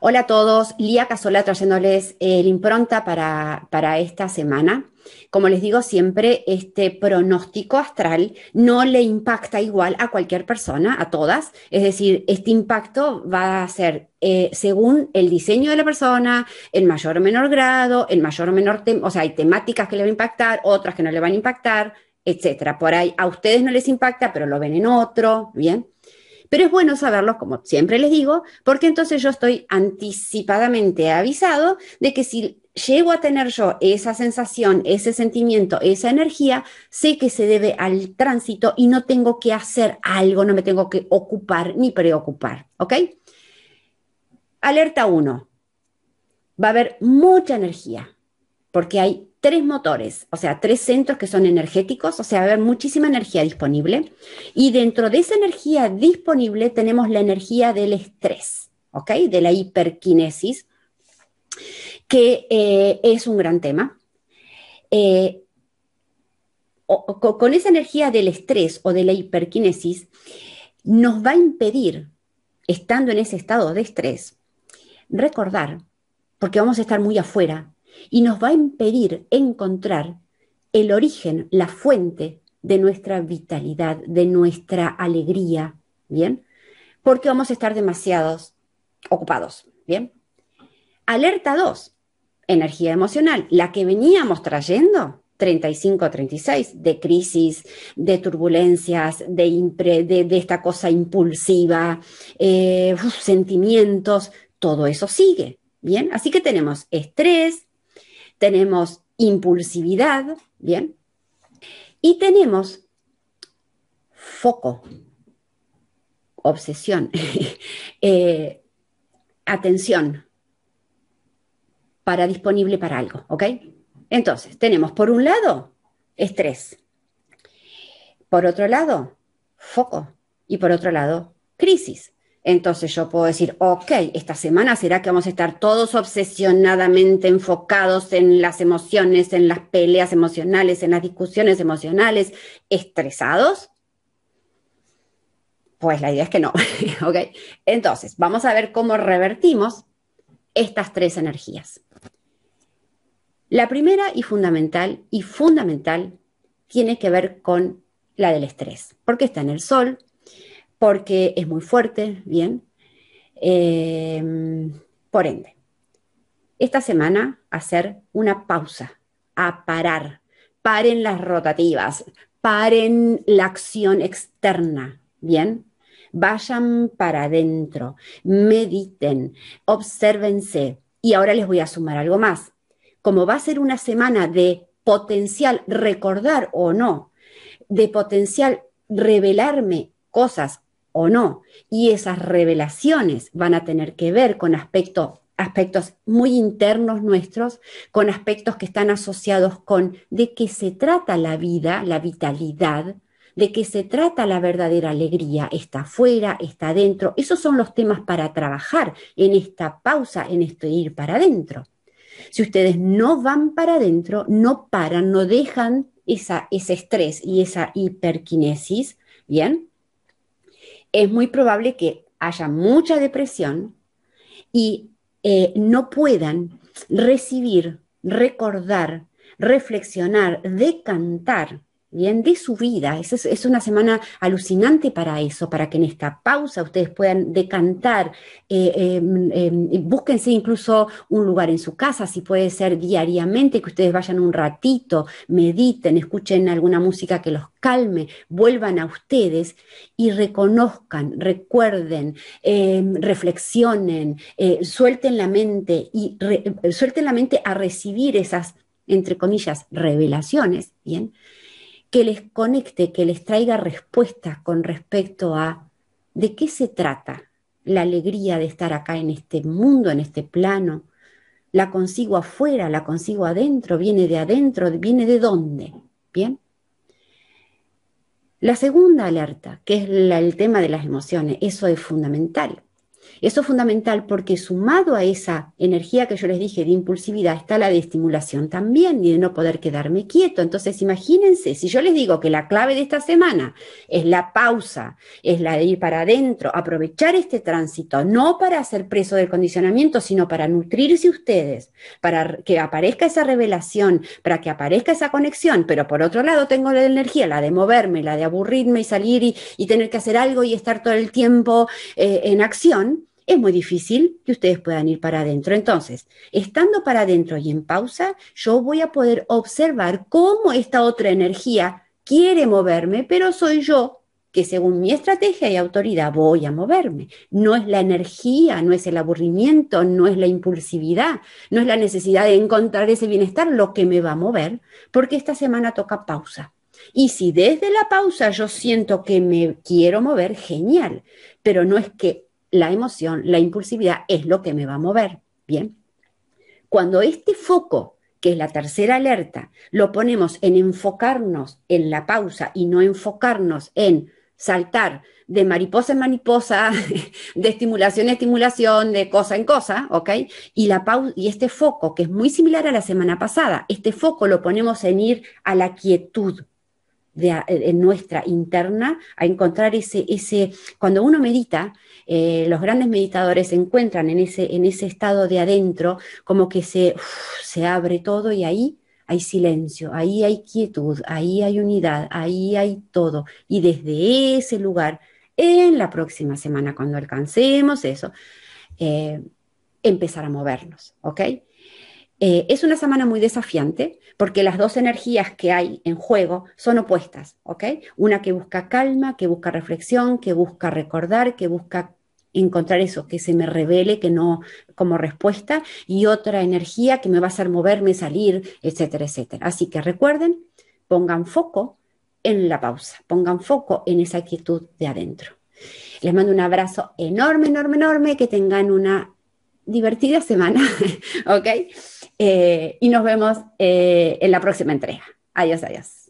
Hola a todos, Lía Casola trayéndoles el impronta para, para esta semana. Como les digo siempre, este pronóstico astral no le impacta igual a cualquier persona, a todas. Es decir, este impacto va a ser eh, según el diseño de la persona, en mayor o menor grado, en mayor o menor, o sea, hay temáticas que le van a impactar, otras que no le van a impactar, etcétera. Por ahí a ustedes no les impacta, pero lo ven en otro, ¿bien? Pero es bueno saberlo, como siempre les digo, porque entonces yo estoy anticipadamente avisado de que si llego a tener yo esa sensación, ese sentimiento, esa energía, sé que se debe al tránsito y no tengo que hacer algo, no me tengo que ocupar ni preocupar, ¿ok? Alerta 1. Va a haber mucha energía, porque hay tres motores, o sea, tres centros que son energéticos, o sea, va a haber muchísima energía disponible. Y dentro de esa energía disponible tenemos la energía del estrés, ¿ok? De la hiperquinesis, que eh, es un gran tema. Eh, con esa energía del estrés o de la hiperquinesis, nos va a impedir, estando en ese estado de estrés, recordar, porque vamos a estar muy afuera, y nos va a impedir encontrar el origen, la fuente de nuestra vitalidad, de nuestra alegría, ¿bien? Porque vamos a estar demasiados ocupados, ¿bien? Alerta 2, energía emocional, la que veníamos trayendo, 35-36, de crisis, de turbulencias, de, de, esta cosa impulsiva, eh, sentimientos, todo eso sigue, ¿bien? Así que tenemos estrés, tenemos impulsividad, ¿bien? Y tenemos foco, obsesión, eh, atención para disponible para algo, ¿ok? Entonces, tenemos por un lado estrés, por otro lado foco y por otro lado crisis. Entonces yo puedo decir, ok, esta semana será que vamos a estar todos obsesionadamente enfocados en las emociones, en las peleas emocionales, en las discusiones emocionales, estresados. Pues la idea es que no, ok. Entonces, vamos a ver cómo revertimos estas tres energías. La primera y fundamental, y fundamental, tiene que ver con la del estrés, porque está en el sol, porque es muy fuerte, bien. Em, por ende, esta semana hacer una pausa, a parar, paren las rotativas, paren la acción externa, bien. Vayan para adentro, mediten, obsérvense. Y ahora les voy a sumar algo más. Como va a ser una semana de potencial recordar o no, de potencial revelarme cosas o no. Y esas revelaciones van a tener que ver con aspectos, aspectos muy internos nuestros, con aspectos que están asociados con de qué se trata la vida, la vitalidad, de qué se trata la verdadera alegría, está afuera, está adentro. Esos son los temas para trabajar en esta pausa, en este ir para adentro. Si ustedes no van para adentro, no paran, no dejan esa, ese estrés y esa hiperquinesis, ¿bien? Es muy probable que haya mucha depresión y eh, no puedan recibir, recordar, reflexionar, decantar bien, de su vida. Es, es, una semana alucinante para eso, para que en esta pausa ustedes puedan decantar, eh, em, em, búsquense incluso un lugar en su casa, si puede ser diariamente, que ustedes vayan un ratito, mediten, escuchen alguna música que los calme, vuelvan a ustedes y reconozcan, recuerden, em, reflexionen, eh, suelten la mente y suelten la mente a recibir esas entre comillas, revelaciones, ¿bien? Que les conecte, que les traiga respuestas con respecto a de qué se trata la alegría de estar acá en este mundo, en este plano. La consigo afuera, la consigo adentro, viene de adentro, viene de dónde. Bien. La segunda alerta, que es el tema de las emociones, eso es fundamental. Eso es fundamental porque sumado a esa energía que yo les dije de impulsividad está la de estimulación también y de no poder quedarme quieto. Entonces, imagínense, si yo les digo que la clave de esta semana es la pausa, es la de ir para adentro, aprovechar este tránsito, no para ser preso del condicionamiento, sino para nutrirse ustedes, para que aparezca esa revelación, para que aparezca esa conexión, pero por otro lado tengo la energía, la de moverme, la de aburrirme y salir y, tener que hacer algo y estar todo el tiempo eh, en acción es muy difícil que ustedes puedan ir para adentro. Entonces, estando para adentro y en pausa, yo voy a poder observar cómo esta otra energía quiere moverme, pero soy yo que según mi estrategia y autoridad voy a moverme. No es la energía, no es el aburrimiento, no es la impulsividad, no es la necesidad de encontrar ese bienestar lo que me va a mover, porque esta semana toca pausa. Y si desde la pausa yo siento que me quiero mover, genial, pero no es que la emoción, la impulsividad es lo que me va a mover. Bien. Cuando este foco, que es la tercera alerta, lo ponemos en enfocarnos en la pausa y no enfocarnos en saltar de mariposa en mariposa, de estimulación en estimulación, de cosa en cosa, ¿ok? Y, la y este foco, que es muy similar a la semana pasada, este foco lo ponemos en ir a la quietud, de, en nuestra interna a encontrar ese, ese, cuando uno medita, eh, los grandes meditadores se encuentran en ese, en ese estado de adentro, como que se, se abre todo y ahí hay silencio, ahí hay quietud, ahí hay unidad, ahí hay todo. Y desde ese lugar, en la próxima semana, cuando alcancemos eso, eh, empezar a movernos, ¿ok? Eh, es una semana muy desafiante porque las dos energías que hay en juego son opuestas, ¿ok? Una que busca calma, que busca reflexión, que busca recordar, que busca encontrar eso, que se me revele, que no como respuesta, y otra energía que me va a hacer moverme, salir, etcétera, etcétera. Así que recuerden, pongan foco en la pausa, pongan foco en esa quietud de adentro. Les mando un abrazo enorme, enorme, enorme, que tengan una divertida semana, ¿ok? Eh, y nos vemos eh, en la próxima entrega. Adiós, adiós.